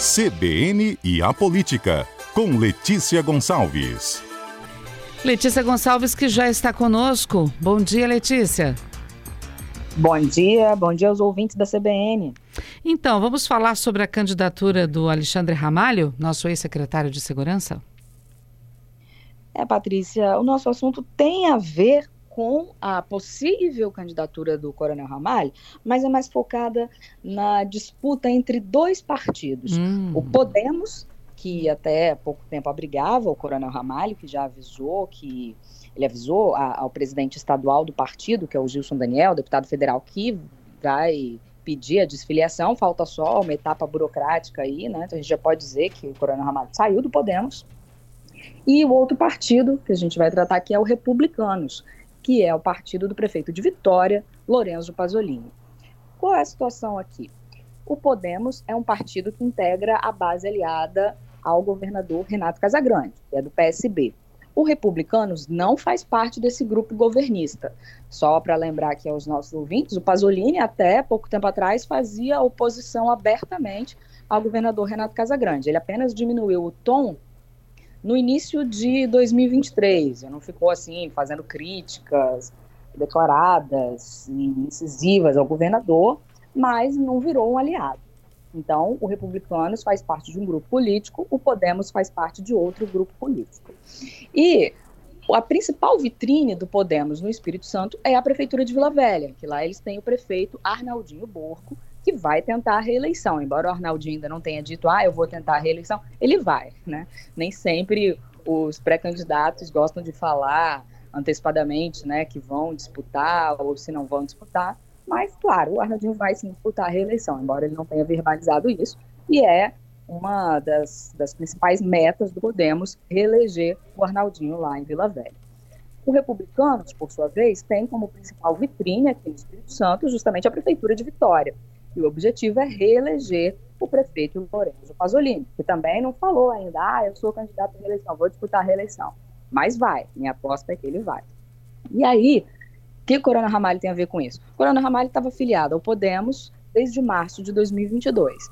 CBN e a Política, com Letícia Gonçalves. Letícia Gonçalves, que já está conosco. Bom dia, Letícia. Bom dia, bom dia aos ouvintes da CBN. Então, vamos falar sobre a candidatura do Alexandre Ramalho, nosso ex-secretário de Segurança? É, Patrícia, o nosso assunto tem a ver com a possível candidatura do Coronel Ramalho, mas é mais focada na disputa entre dois partidos. Hum. O Podemos, que até pouco tempo abrigava o Coronel Ramalho, que já avisou que ele avisou a, ao presidente estadual do partido, que é o Gilson Daniel, deputado federal, que vai pedir a desfiliação, falta só uma etapa burocrática aí, né? Então a gente já pode dizer que o Coronel Ramalho saiu do Podemos. E o outro partido que a gente vai tratar aqui é o Republicanos, que é o partido do prefeito de Vitória, Lorenzo Pasolini. Qual é a situação aqui? O Podemos é um partido que integra a base aliada ao governador Renato Casagrande, que é do PSB. O Republicanos não faz parte desse grupo governista. Só para lembrar aqui aos nossos ouvintes, o Pasolini, até pouco tempo atrás, fazia oposição abertamente ao governador Renato Casagrande. Ele apenas diminuiu o tom no início de 2023. Ele não ficou assim fazendo críticas declaradas e incisivas ao governador, mas não virou um aliado. Então, o Republicanos faz parte de um grupo político, o Podemos faz parte de outro grupo político. E a principal vitrine do Podemos no Espírito Santo é a Prefeitura de Vila Velha, que lá eles têm o prefeito Arnaldinho Borco, que vai tentar a reeleição. Embora o Arnaldinho ainda não tenha dito, ah, eu vou tentar a reeleição, ele vai, né? Nem sempre os pré-candidatos gostam de falar antecipadamente, né, que vão disputar ou se não vão disputar, mas, claro, o Arnaldinho vai sim disputar a reeleição, embora ele não tenha verbalizado isso, e é uma das, das principais metas do Podemos reeleger o Arnaldinho lá em Vila Velha. O Republicanos, por sua vez, tem como principal vitrine aqui no Espírito Santo justamente a Prefeitura de Vitória. E o objetivo é reeleger o prefeito Lourenço Pasolini, que também não falou ainda, ah, eu sou candidato à reeleição, vou disputar a reeleição. Mas vai, minha aposta é que ele vai. E aí, o que Corona Ramalho tem a ver com isso? Corona Ramalho estava filiado ao Podemos desde março de 2022.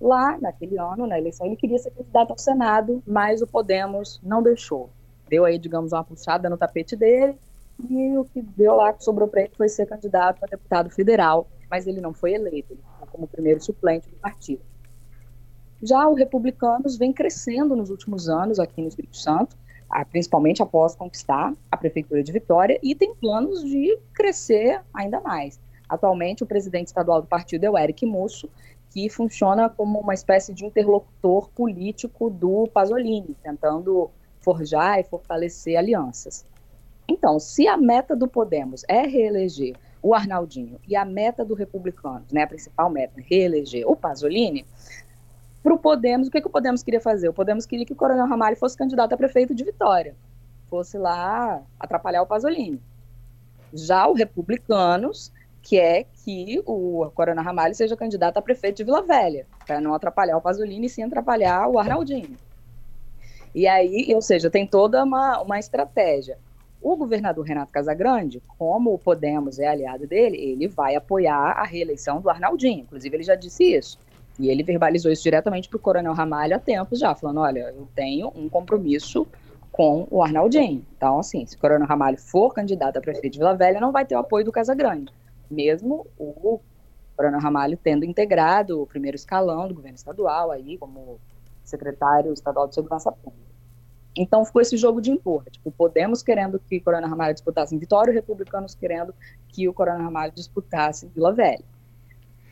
Lá, naquele ano, na eleição, ele queria ser candidato ao Senado, mas o Podemos não deixou. Deu aí, digamos, uma puxada no tapete dele, e o que deu lá, que sobrou para ele, foi ser candidato a deputado federal mas ele não foi eleito, como primeiro suplente do partido. Já o Republicanos vem crescendo nos últimos anos aqui no Espírito Santo, principalmente após conquistar a Prefeitura de Vitória, e tem planos de crescer ainda mais. Atualmente, o presidente estadual do partido é o Eric Musso, que funciona como uma espécie de interlocutor político do Pasolini, tentando forjar e fortalecer alianças. Então, se a meta do Podemos é reeleger o Arnaldinho e a meta do Republicano, né, a principal meta, reeleger o Pasolini, para o Podemos, o que, que o Podemos queria fazer? O Podemos queria que o Coronel Ramalho fosse candidato a prefeito de Vitória, fosse lá atrapalhar o Pasolini. Já o Republicanos quer que o Coronel Ramalho seja candidato a prefeito de Vila Velha, para não atrapalhar o Pasolini e sim atrapalhar o Arnaldinho. E aí, ou seja, tem toda uma, uma estratégia. O governador Renato Casagrande, como o Podemos é aliado dele, ele vai apoiar a reeleição do Arnaldinho. Inclusive, ele já disse isso. E ele verbalizou isso diretamente para o Coronel Ramalho há tempos já, falando: olha, eu tenho um compromisso com o Arnaldinho. Então, assim, se o Coronel Ramalho for candidato a prefeito de Vila Velha, não vai ter o apoio do Casagrande. Mesmo o Coronel Ramalho tendo integrado o primeiro escalão do governo estadual aí, como secretário estadual de Segurança Pública. Então ficou esse jogo de empurra, tipo, Podemos querendo que Corona Ramalho disputasse em Vitória e Republicanos querendo que o Corona Ramalho disputasse em Vila Velha,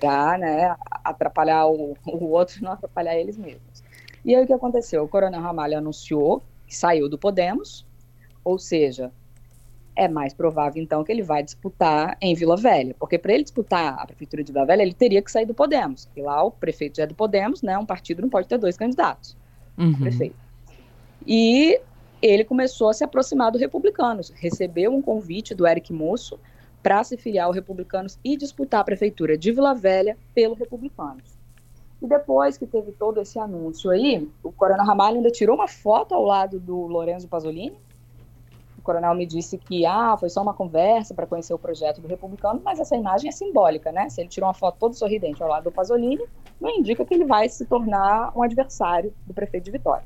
para né, atrapalhar o, o outro e não atrapalhar eles mesmos. E aí o que aconteceu? O Corona Ramalho anunciou que saiu do Podemos, ou seja, é mais provável então que ele vai disputar em Vila Velha, porque para ele disputar a prefeitura de Vila Velha, ele teria que sair do Podemos, porque lá o prefeito já é do Podemos, né? Um partido não pode ter dois candidatos uhum. prefeito. E ele começou a se aproximar do Republicanos, recebeu um convite do Eric Moço para se filiar ao Republicanos e disputar a prefeitura de Vila Velha pelo Republicanos. E depois que teve todo esse anúncio aí, o Coronel Ramalho ainda tirou uma foto ao lado do Lorenzo Pasolini. coronel me disse que ah, foi só uma conversa para conhecer o projeto do republicano, mas essa imagem é simbólica, né? Se ele tirou uma foto todo sorridente ao lado do Pasolini, não indica que ele vai se tornar um adversário do prefeito de Vitória.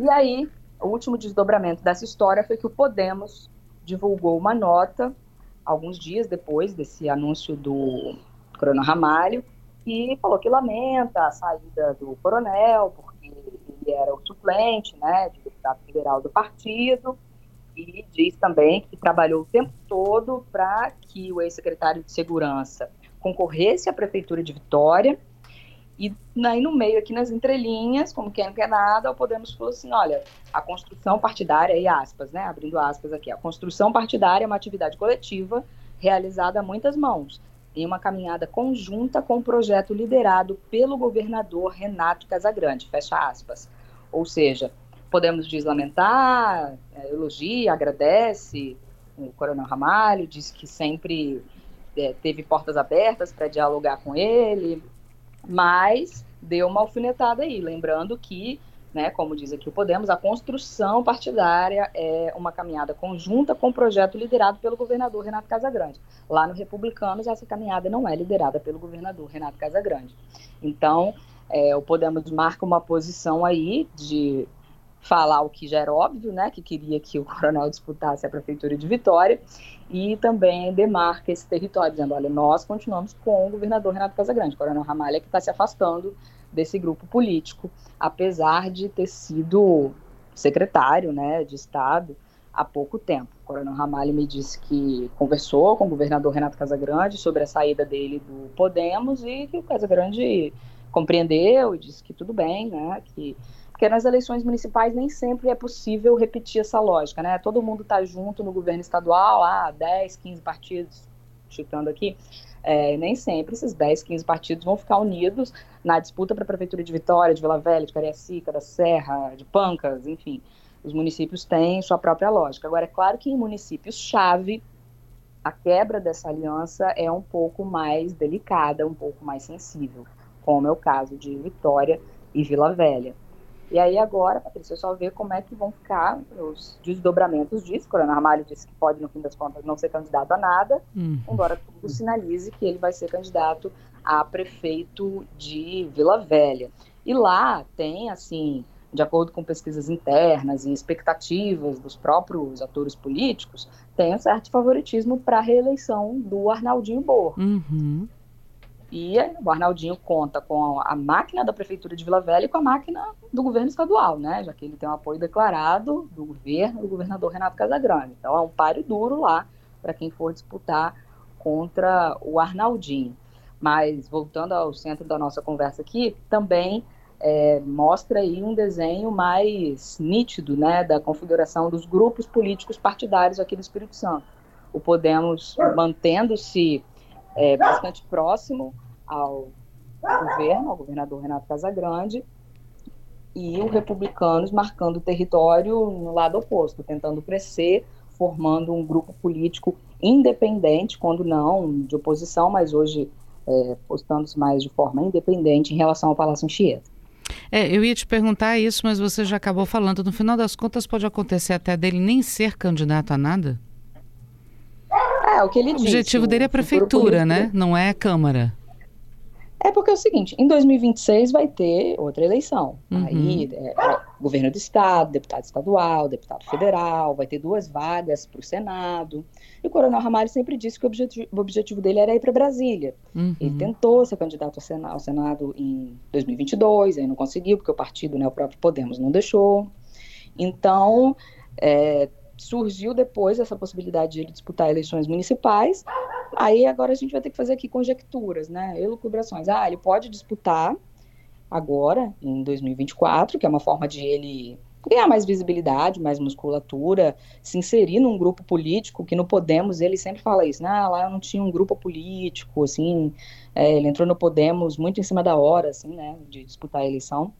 E aí, o último desdobramento dessa história foi que o Podemos divulgou uma nota alguns dias depois desse anúncio do Coronel Ramalho e falou que lamenta a saída do coronel, porque ele era o suplente, né, de deputado federal do partido, e diz também que trabalhou o tempo todo para que o ex-secretário de Segurança concorresse à Prefeitura de Vitória, e aí no meio, aqui nas entrelinhas, como quem não quer nada, o Podemos falou assim, olha, a construção partidária, e aspas, né, abrindo aspas aqui, a construção partidária é uma atividade coletiva realizada a muitas mãos, em uma caminhada conjunta com o um projeto liderado pelo governador Renato Casagrande, fecha aspas. Ou seja, podemos diz lamentar, é, elogia, agradece o Coronel Ramalho, diz que sempre é, teve portas abertas para dialogar com ele, mas deu uma alfinetada aí, lembrando que né, como diz aqui o Podemos, a construção partidária é uma caminhada conjunta com o projeto liderado pelo governador Renato Casagrande. Lá no Republicanos, essa caminhada não é liderada pelo governador Renato Casagrande. Então, é, o Podemos marca uma posição aí de falar o que já era óbvio, né, que queria que o coronel disputasse a prefeitura de Vitória, e também demarca esse território, dizendo, olha, nós continuamos com o governador Renato Casagrande, o coronel Ramalha que está se afastando desse grupo político, apesar de ter sido secretário né, de Estado há pouco tempo. O Coronel Ramalho me disse que conversou com o governador Renato Casagrande sobre a saída dele do Podemos e que o Casagrande compreendeu e disse que tudo bem, né, que porque nas eleições municipais nem sempre é possível repetir essa lógica, né? Todo mundo está junto no governo estadual, ah, 10, 15 partidos, chutando aqui, é, nem sempre esses 10, 15 partidos vão ficar unidos na disputa para a Prefeitura de Vitória, de Vila Velha, de Cariacica, da Serra, de Pancas, enfim. Os municípios têm sua própria lógica. Agora, é claro que em municípios-chave, a quebra dessa aliança é um pouco mais delicada, um pouco mais sensível, como é o caso de Vitória e Vila Velha. E aí agora, Patrícia, só ver como é que vão ficar os desdobramentos disso. O Coronel Ramalho disse que pode, no fim das contas, não ser candidato a nada, uhum. embora tudo sinalize que ele vai ser candidato a prefeito de Vila Velha. E lá tem, assim, de acordo com pesquisas internas e expectativas dos próprios atores políticos, tem um certo favoritismo para a reeleição do Arnaldinho Borro. Uhum. E o Arnaldinho conta com a máquina da Prefeitura de Vila Velha e com a máquina do governo estadual, né? Já que ele tem um apoio declarado do governo do governador Renato Casagrande. Então é um páreo duro lá para quem for disputar contra o Arnaldinho. Mas voltando ao centro da nossa conversa aqui, também é, mostra aí um desenho mais nítido, né, da configuração dos grupos políticos partidários aqui do Espírito Santo. O Podemos mantendo-se é, bastante próximo ao governo, ao governador Renato Casagrande, e os republicanos marcando o território no lado oposto, tentando crescer, formando um grupo político independente, quando não de oposição, mas hoje é, postando-se mais de forma independente em relação ao Palácio Anchieta. É, eu ia te perguntar isso, mas você já acabou falando. No final das contas, pode acontecer até dele nem ser candidato a nada? É, o que ele O objetivo dele é a prefeitura, né? Não é a Câmara. É porque é o seguinte, em 2026 vai ter outra eleição. Uhum. Aí, é, é, governo do estado, deputado estadual, deputado federal, vai ter duas vagas para o Senado. E o Coronel Ramalho sempre disse que o objetivo, o objetivo dele era ir para Brasília. Uhum. Ele tentou ser candidato ao Senado, ao Senado em 2022, aí não conseguiu, porque o partido, né, o próprio Podemos, não deixou. Então, é, surgiu depois essa possibilidade de ele disputar eleições municipais. Aí agora a gente vai ter que fazer aqui conjecturas, né? Elucubrações. Ah, ele pode disputar agora, em 2024, que é uma forma de ele ganhar mais visibilidade, mais musculatura, se inserir num grupo político, que no Podemos ele sempre fala isso, né? Ah, lá não tinha um grupo político, assim, é, ele entrou no Podemos muito em cima da hora, assim, né, de disputar a eleição.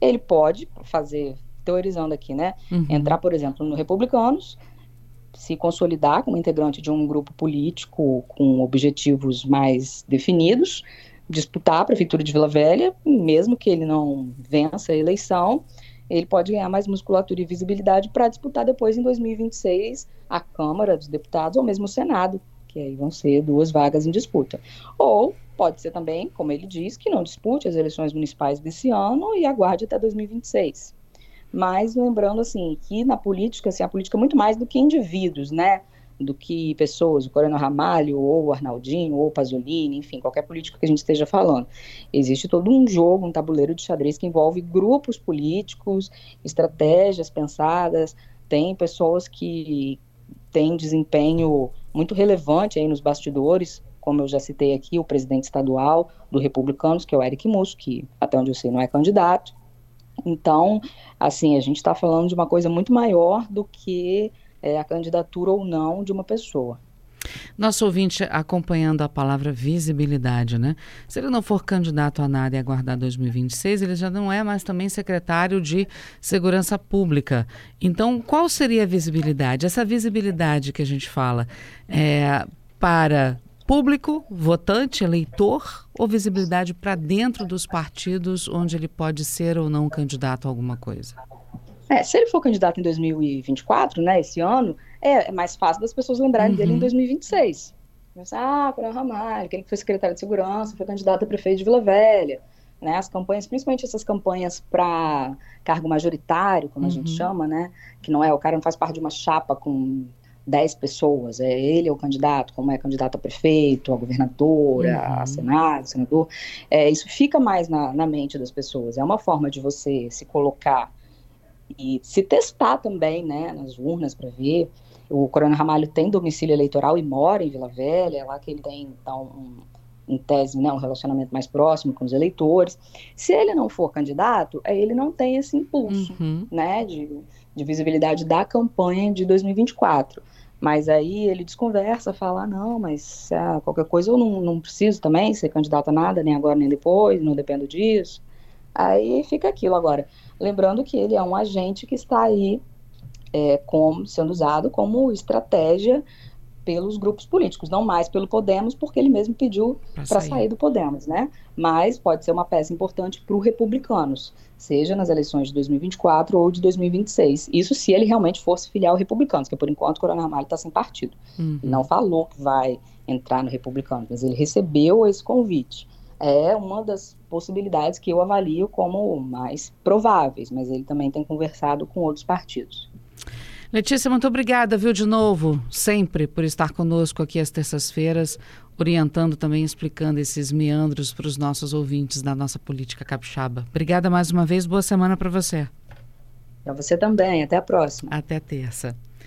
Ele pode fazer teorizando aqui, né? Uhum. Entrar, por exemplo, no Republicanos, se consolidar como integrante de um grupo político com objetivos mais definidos, disputar a prefeitura de Vila Velha, mesmo que ele não vença a eleição, ele pode ganhar mais musculatura e visibilidade para disputar depois, em 2026, a Câmara dos Deputados ou mesmo o Senado, que aí vão ser duas vagas em disputa. Ou pode ser também, como ele diz, que não dispute as eleições municipais desse ano e aguarde até 2026. Mas lembrando assim que na política, assim, a política é muito mais do que indivíduos, né? do que pessoas, o Coronel Ramalho, ou o Arnaldinho, ou o Pasolini, enfim, qualquer político que a gente esteja falando. Existe todo um jogo, um tabuleiro de xadrez que envolve grupos políticos, estratégias pensadas, tem pessoas que têm desempenho muito relevante aí nos bastidores, como eu já citei aqui, o presidente estadual do Republicanos, que é o Eric Musso, que até onde eu sei não é candidato. Então, assim, a gente está falando de uma coisa muito maior do que é, a candidatura ou não de uma pessoa. Nosso ouvinte acompanhando a palavra visibilidade, né? Se ele não for candidato a nada e aguardar 2026, ele já não é mais também secretário de Segurança Pública. Então, qual seria a visibilidade? Essa visibilidade que a gente fala é para público, votante, eleitor, ou visibilidade para dentro dos partidos onde ele pode ser ou não candidato a alguma coisa? É, se ele for candidato em 2024, né, esse ano, é, é mais fácil das pessoas lembrarem uhum. dele em 2026. Ah, Coronel Ramalho, aquele que foi secretário de segurança, foi candidato a prefeito de Vila Velha. Né, as campanhas, principalmente essas campanhas para cargo majoritário, como uhum. a gente uhum. chama, né, que não é, o cara não faz parte de uma chapa com 10 pessoas, é ele é o candidato, como é candidato a prefeito, a governadora, uhum. a senado, senador, é, isso fica mais na, na mente das pessoas, é uma forma de você se colocar e se testar também, né, nas urnas para ver. O Coronel Ramalho tem domicílio eleitoral e mora em Vila Velha, é lá que ele tem, então, um, em tese, né, um relacionamento mais próximo com os eleitores. Se ele não for candidato, aí ele não tem esse impulso, uhum. né, de, de visibilidade da campanha de 2024. Mas aí ele desconversa, fala, ah, não, mas ah, qualquer coisa eu não, não preciso também ser candidato a nada, nem agora nem depois, não dependo disso. Aí fica aquilo agora. Lembrando que ele é um agente que está aí é, como, sendo usado como estratégia pelos grupos políticos, não mais pelo Podemos, porque ele mesmo pediu para sair. sair. do Podemos, né? Mas pode ser uma peça importante para os republicanos, seja nas eleições de 2024 ou de 2026. Isso se ele realmente fosse filiar ao republicanos, que por enquanto o Coronel Ramalho está sem partido. Uhum. Não falou que vai entrar no republicano, mas ele recebeu esse convite é uma das possibilidades que eu avalio como mais prováveis, mas ele também tem conversado com outros partidos. Letícia, muito obrigada, viu, de novo, sempre, por estar conosco aqui às terças-feiras, orientando também, explicando esses meandros para os nossos ouvintes da nossa política capixaba. Obrigada mais uma vez, boa semana para você. Para você também, até a próxima. Até terça.